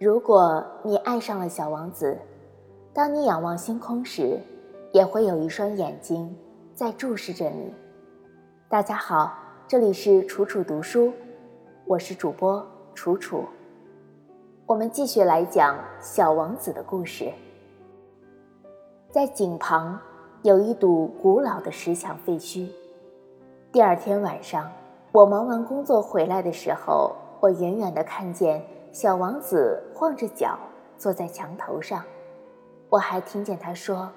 如果你爱上了小王子，当你仰望星空时，也会有一双眼睛在注视着你。大家好，这里是楚楚读书，我是主播楚楚。我们继续来讲小王子的故事。在井旁有一堵古老的石墙废墟。第二天晚上，我忙完工作回来的时候，我远远的看见。小王子晃着脚坐在墙头上，我还听见他说：“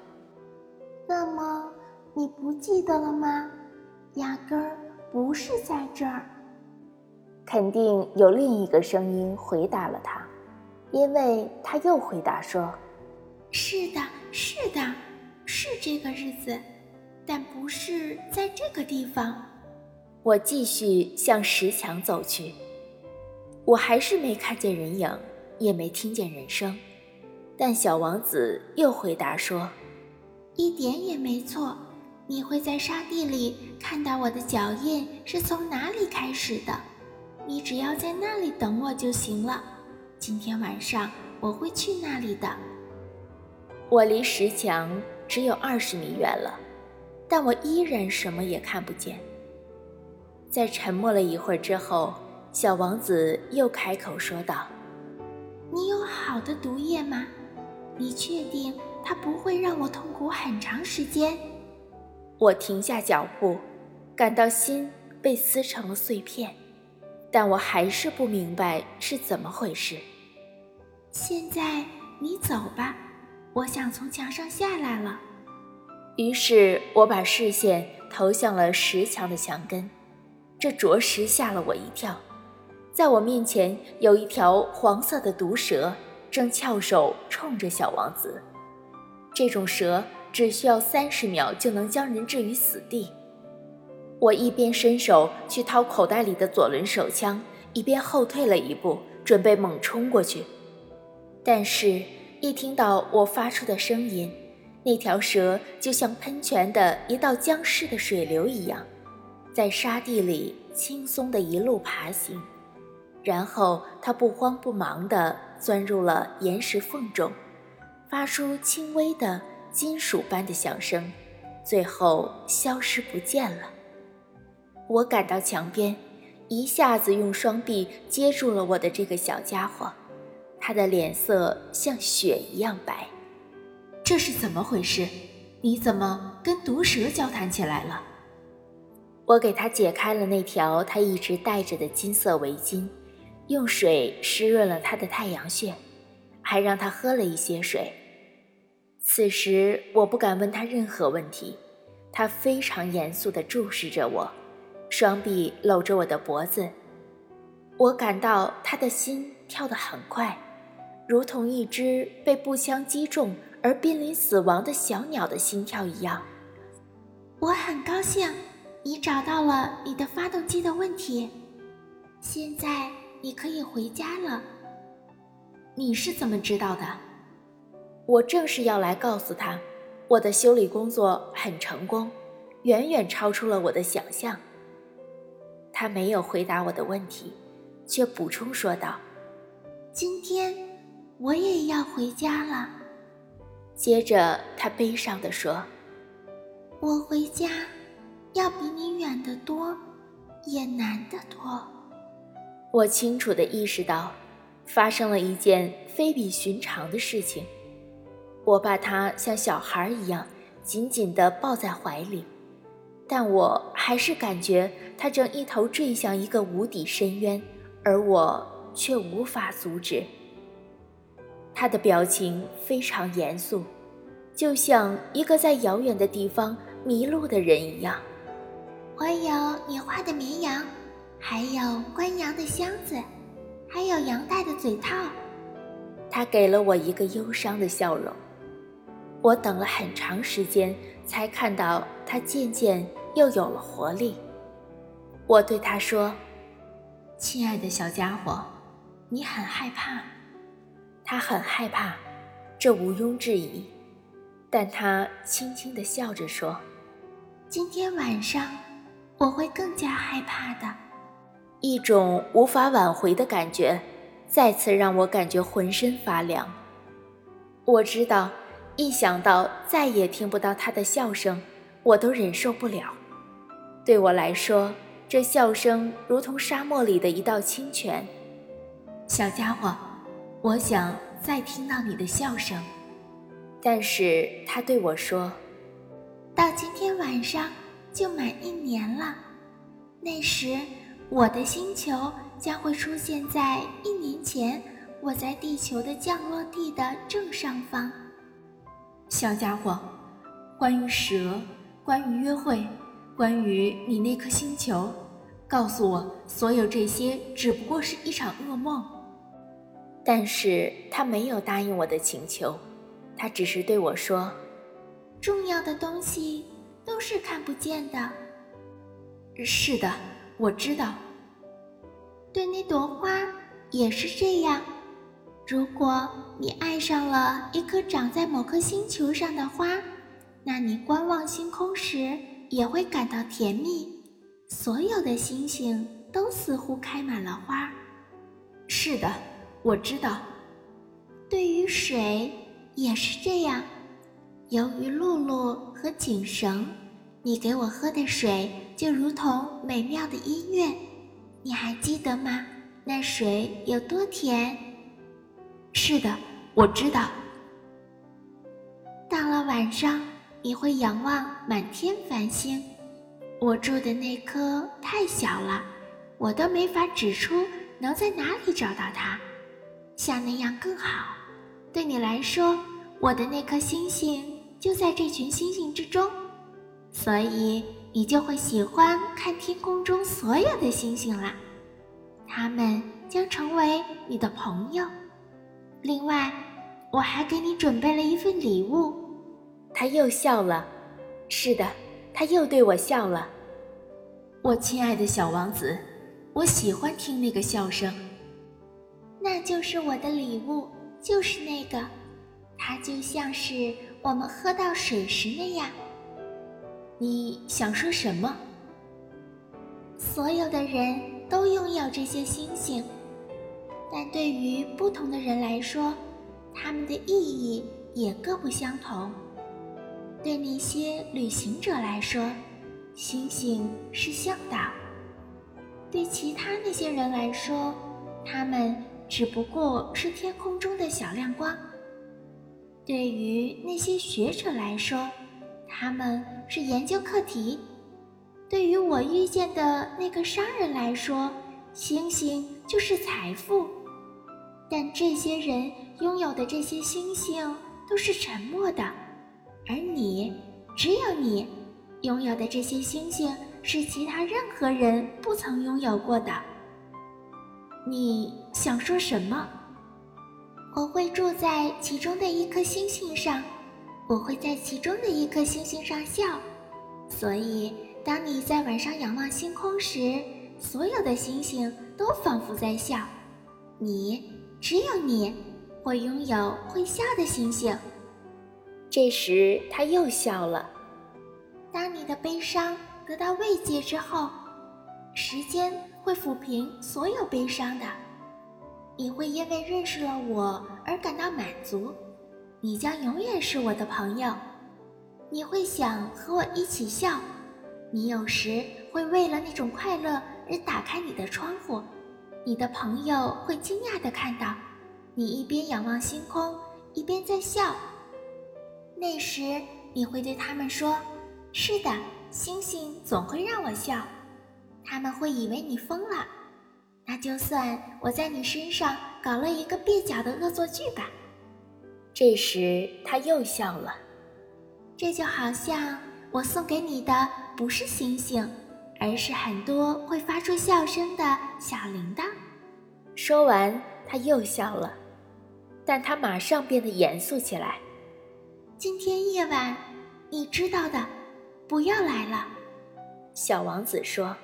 那么你不记得了吗？压根儿不是在这儿。”肯定有另一个声音回答了他，因为他又回答说：“是的，是的，是这个日子，但不是在这个地方。”我继续向石墙走去。我还是没看见人影，也没听见人声，但小王子又回答说：“一点也没错，你会在沙地里看到我的脚印是从哪里开始的。你只要在那里等我就行了。今天晚上我会去那里的。”我离石墙只有二十米远了，但我依然什么也看不见。在沉默了一会儿之后。小王子又开口说道：“你有好的毒液吗？你确定它不会让我痛苦很长时间？”我停下脚步，感到心被撕成了碎片，但我还是不明白是怎么回事。现在你走吧，我想从墙上下来了。于是我把视线投向了石墙的墙根，这着实吓了我一跳。在我面前有一条黄色的毒蛇，正翘首冲着小王子。这种蛇只需要三十秒就能将人置于死地。我一边伸手去掏口袋里的左轮手枪，一边后退了一步，准备猛冲过去。但是，一听到我发出的声音，那条蛇就像喷泉的一道僵尸的水流一样，在沙地里轻松地一路爬行。然后他不慌不忙地钻入了岩石缝中，发出轻微的金属般的响声，最后消失不见了。我赶到墙边，一下子用双臂接住了我的这个小家伙，他的脸色像雪一样白。这是怎么回事？你怎么跟毒蛇交谈起来了？我给他解开了那条他一直戴着的金色围巾。用水湿润了他的太阳穴，还让他喝了一些水。此时我不敢问他任何问题，他非常严肃地注视着我，双臂搂着我的脖子。我感到他的心跳得很快，如同一只被步枪击中而濒临死亡的小鸟的心跳一样。我很高兴你找到了你的发动机的问题，现在。你可以回家了。你是怎么知道的？我正是要来告诉他，我的修理工作很成功，远远超出了我的想象。他没有回答我的问题，却补充说道：“今天我也要回家了。”接着他悲伤地说：“我回家要比你远得多，也难得多。”我清楚地意识到，发生了一件非比寻常的事情。我把他像小孩一样紧紧地抱在怀里，但我还是感觉他正一头坠向一个无底深渊，而我却无法阻止。他的表情非常严肃，就像一个在遥远的地方迷路的人一样。我有你画的绵羊。还有关羊的箱子，还有羊带的嘴套。他给了我一个忧伤的笑容。我等了很长时间，才看到他渐渐又有了活力。我对他说：“亲爱的小家伙，你很害怕。”他很害怕，这毋庸置疑。但他轻轻地笑着说：“今天晚上我会更加害怕的。”一种无法挽回的感觉再次让我感觉浑身发凉。我知道，一想到再也听不到他的笑声，我都忍受不了。对我来说，这笑声如同沙漠里的一道清泉。小家伙，我想再听到你的笑声。但是他对我说：“到今天晚上就满一年了，那时我的星球将会出现在一年前我在地球的降落地的正上方。”小家伙，关于蛇，关于约会。关于你那颗星球，告诉我，所有这些只不过是一场噩梦。但是他没有答应我的请求，他只是对我说：“重要的东西都是看不见的。”是的，我知道。对那朵花也是这样。如果你爱上了一颗长在某颗星球上的花，那你观望星空时。也会感到甜蜜。所有的星星都似乎开满了花。是的，我知道。对于水也是这样。由于露露和井绳，你给我喝的水就如同美妙的音乐。你还记得吗？那水有多甜？是的，我知道。到了晚上。你会仰望满天繁星，我住的那颗太小了，我都没法指出能在哪里找到它。像那样更好。对你来说，我的那颗星星就在这群星星之中，所以你就会喜欢看天空中所有的星星啦。它们将成为你的朋友。另外，我还给你准备了一份礼物。他又笑了，是的，他又对我笑了。我亲爱的小王子，我喜欢听那个笑声。那就是我的礼物，就是那个，它就像是我们喝到水时那样。你想说什么？所有的人都拥有这些星星，但对于不同的人来说，它们的意义也各不相同。对那些旅行者来说，星星是向导；对其他那些人来说，他们只不过是天空中的小亮光；对于那些学者来说，他们是研究课题；对于我遇见的那个商人来说，星星就是财富。但这些人拥有的这些星星都是沉默的。而你，只有你拥有的这些星星是其他任何人不曾拥有过的。你想说什么？我会住在其中的一颗星星上，我会在其中的一颗星星上笑。所以，当你在晚上仰望星空时，所有的星星都仿佛在笑。你，只有你，会拥有会笑的星星。这时他又笑了。当你的悲伤得到慰藉之后，时间会抚平所有悲伤的。你会因为认识了我而感到满足，你将永远是我的朋友。你会想和我一起笑，你有时会为了那种快乐而打开你的窗户。你的朋友会惊讶地看到，你一边仰望星空，一边在笑。那时你会对他们说：“是的，星星总会让我笑。”他们会以为你疯了。那就算我在你身上搞了一个蹩脚的恶作剧吧。这时他又笑了。这就好像我送给你的不是星星，而是很多会发出笑声的小铃铛。说完，他又笑了，但他马上变得严肃起来。今天夜晚，你知道的，不要来了。”小王子说。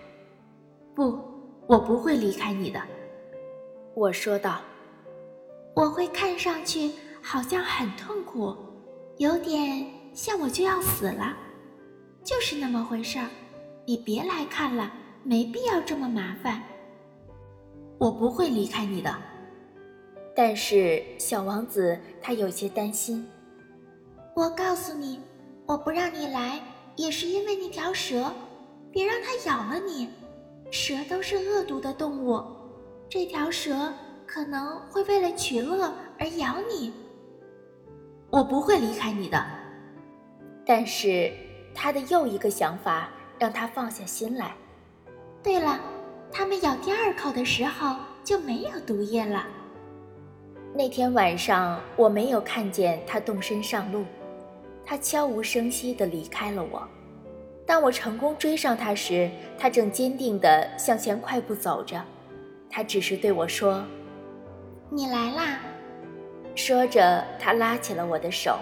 “不，我不会离开你的。”我说道。“我会看上去好像很痛苦，有点像我就要死了，就是那么回事儿。你别来看了，没必要这么麻烦。”“我不会离开你的。”但是小王子他有些担心。我告诉你，我不让你来，也是因为那条蛇，别让它咬了你。蛇都是恶毒的动物，这条蛇可能会为了取乐而咬你。我不会离开你的。但是他的又一个想法让他放下心来。对了，他们咬第二口的时候就没有毒液了。那天晚上我没有看见他动身上路，他悄无声息地离开了我。当我成功追上他时，他正坚定地向前快步走着。他只是对我说：“你来啦。”说着，他拉起了我的手，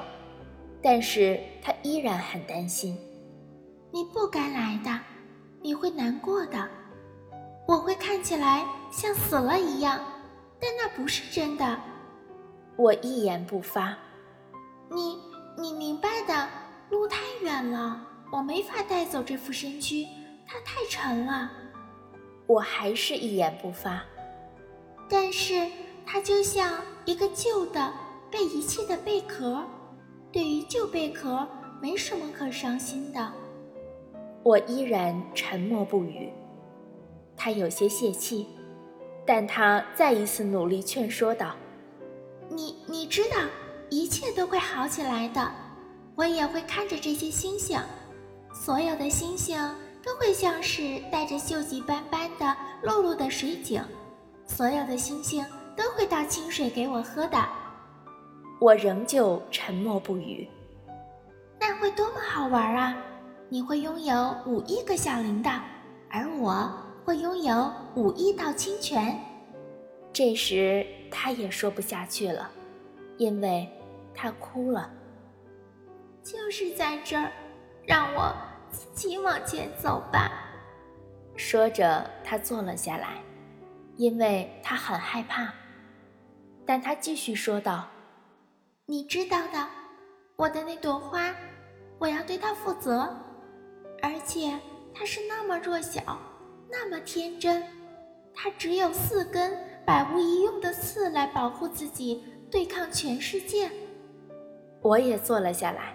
但是他依然很担心。你不该来的，你会难过的。我会看起来像死了一样，但那不是真的。我一言不发。你，你明白的。路太远了。我没法带走这副身躯，它太沉了。我还是一言不发。但是它就像一个旧的、被遗弃的贝壳，对于旧贝壳没什么可伤心的。我依然沉默不语。他有些泄气，但他再一次努力劝说道：“你你知道，一切都会好起来的。我也会看着这些星星。”所有的星星都会像是带着锈迹斑斑的露露的水井，所有的星星都会倒清水给我喝的。我仍旧沉默不语。那会多么好玩啊！你会拥有五亿个小铃铛，而我会拥有五亿道清泉。这时他也说不下去了，因为他哭了。就是在这儿。让我自己往前走吧。说着，他坐了下来，因为他很害怕。但他继续说道：“你知道的，我的那朵花，我要对它负责。而且它是那么弱小，那么天真，它只有四根百无一用的刺来保护自己，对抗全世界。”我也坐了下来，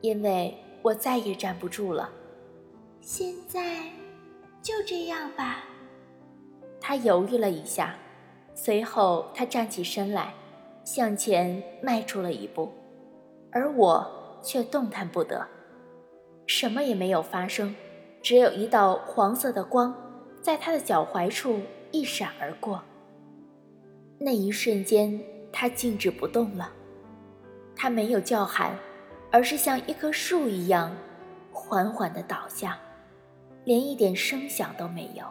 因为。我再也站不住了。现在就这样吧。他犹豫了一下，随后他站起身来，向前迈出了一步，而我却动弹不得。什么也没有发生，只有一道黄色的光在他的脚踝处一闪而过。那一瞬间，他静止不动了。他没有叫喊。而是像一棵树一样，缓缓地倒下，连一点声响都没有。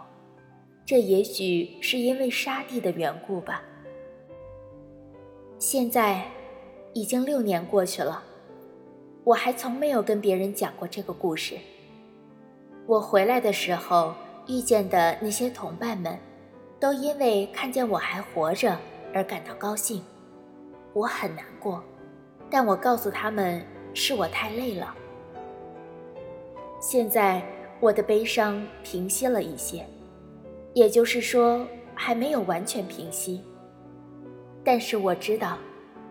这也许是因为沙地的缘故吧。现在已经六年过去了，我还从没有跟别人讲过这个故事。我回来的时候遇见的那些同伴们，都因为看见我还活着而感到高兴。我很难过，但我告诉他们。是我太累了。现在我的悲伤平息了一些，也就是说还没有完全平息。但是我知道，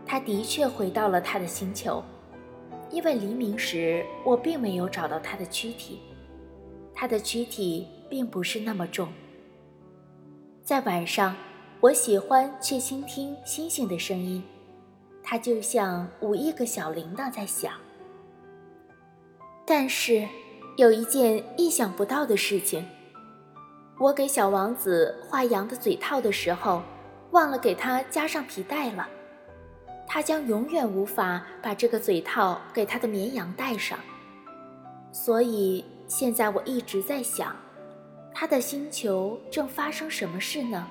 他的确回到了他的星球，因为黎明时我并没有找到他的躯体，他的躯体并不是那么重。在晚上，我喜欢去倾听星星的声音。它就像五亿个小铃铛在响，但是有一件意想不到的事情：我给小王子画羊的嘴套的时候，忘了给他加上皮带了。他将永远无法把这个嘴套给他的绵羊戴上。所以现在我一直在想，他的星球正发生什么事呢？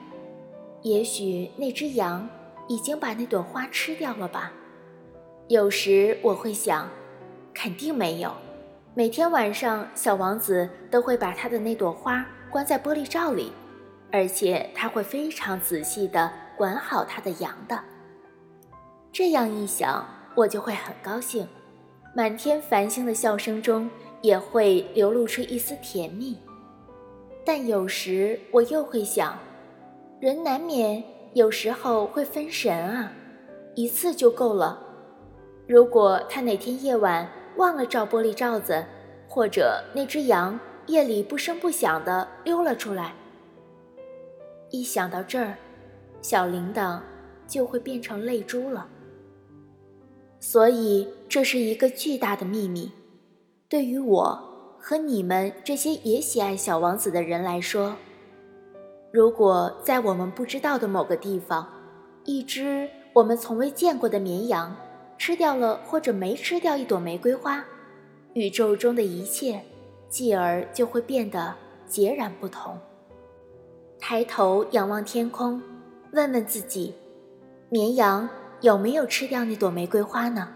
也许那只羊。已经把那朵花吃掉了吧？有时我会想，肯定没有。每天晚上，小王子都会把他的那朵花关在玻璃罩里，而且他会非常仔细地管好他的羊的。这样一想，我就会很高兴，满天繁星的笑声中也会流露出一丝甜蜜。但有时我又会想，人难免。有时候会分神啊，一次就够了。如果他哪天夜晚忘了照玻璃罩子，或者那只羊夜里不声不响地溜了出来，一想到这儿，小铃铛就会变成泪珠了。所以这是一个巨大的秘密，对于我和你们这些也喜爱小王子的人来说。如果在我们不知道的某个地方，一只我们从未见过的绵羊吃掉了或者没吃掉一朵玫瑰花，宇宙中的一切继而就会变得截然不同。抬头仰望天空，问问自己：绵羊有没有吃掉那朵玫瑰花呢？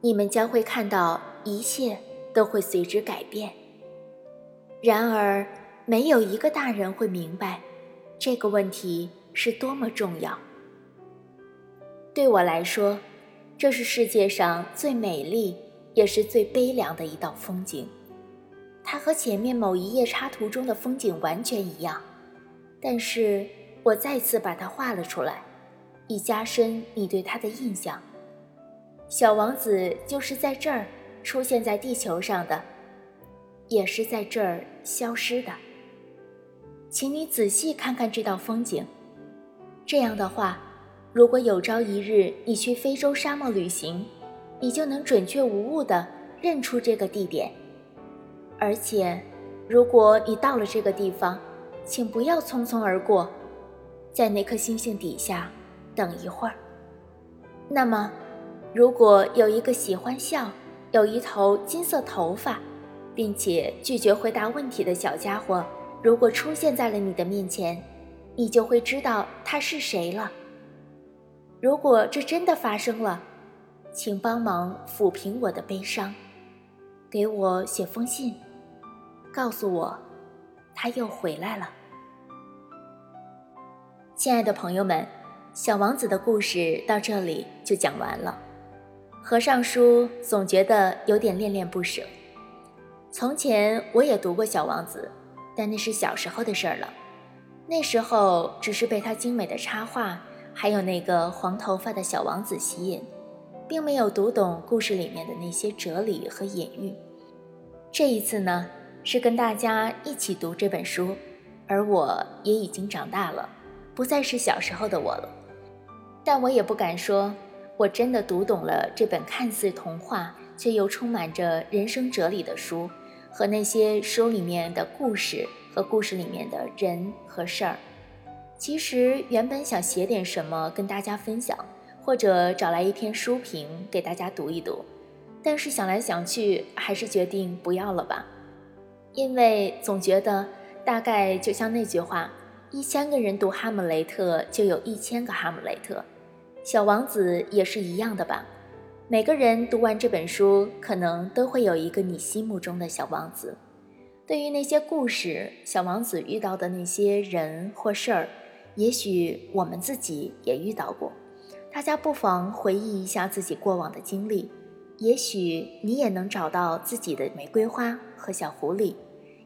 你们将会看到一切都会随之改变。然而，没有一个大人会明白。这个问题是多么重要！对我来说，这是世界上最美丽也是最悲凉的一道风景。它和前面某一页插图中的风景完全一样，但是我再次把它画了出来，以加深你对它的印象。小王子就是在这儿出现在地球上的，也是在这儿消失的。请你仔细看看这道风景。这样的话，如果有朝一日你去非洲沙漠旅行，你就能准确无误地认出这个地点。而且，如果你到了这个地方，请不要匆匆而过，在那颗星星底下等一会儿。那么，如果有一个喜欢笑、有一头金色头发，并且拒绝回答问题的小家伙，如果出现在了你的面前，你就会知道他是谁了。如果这真的发生了，请帮忙抚平我的悲伤，给我写封信，告诉我他又回来了。亲爱的朋友们，小王子的故事到这里就讲完了。合上书，总觉得有点恋恋不舍。从前我也读过小王子。但那是小时候的事儿了，那时候只是被他精美的插画，还有那个黄头发的小王子吸引，并没有读懂故事里面的那些哲理和隐喻。这一次呢，是跟大家一起读这本书，而我也已经长大了，不再是小时候的我了。但我也不敢说，我真的读懂了这本看似童话却又充满着人生哲理的书。和那些书里面的故事和故事里面的人和事儿，其实原本想写点什么跟大家分享，或者找来一篇书评给大家读一读，但是想来想去，还是决定不要了吧，因为总觉得大概就像那句话，一千个人读哈姆雷特，就有一千个哈姆雷特，小王子也是一样的吧。每个人读完这本书，可能都会有一个你心目中的小王子。对于那些故事，小王子遇到的那些人或事儿，也许我们自己也遇到过。大家不妨回忆一下自己过往的经历，也许你也能找到自己的玫瑰花和小狐狸，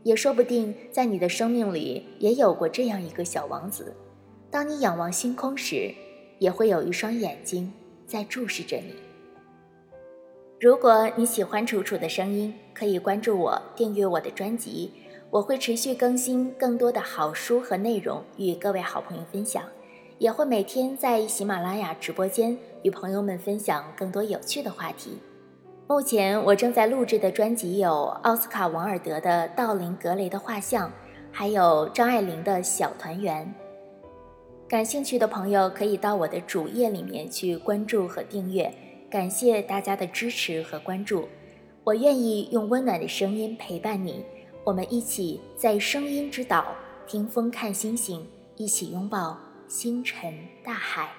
也说不定在你的生命里也有过这样一个小王子。当你仰望星空时，也会有一双眼睛在注视着你。如果你喜欢楚楚的声音，可以关注我，订阅我的专辑，我会持续更新更多的好书和内容与各位好朋友分享，也会每天在喜马拉雅直播间与朋友们分享更多有趣的话题。目前我正在录制的专辑有奥斯卡·王尔德的《道林·格雷的画像》，还有张爱玲的《小团圆》。感兴趣的朋友可以到我的主页里面去关注和订阅。感谢大家的支持和关注，我愿意用温暖的声音陪伴你，我们一起在声音之岛听风看星星，一起拥抱星辰大海。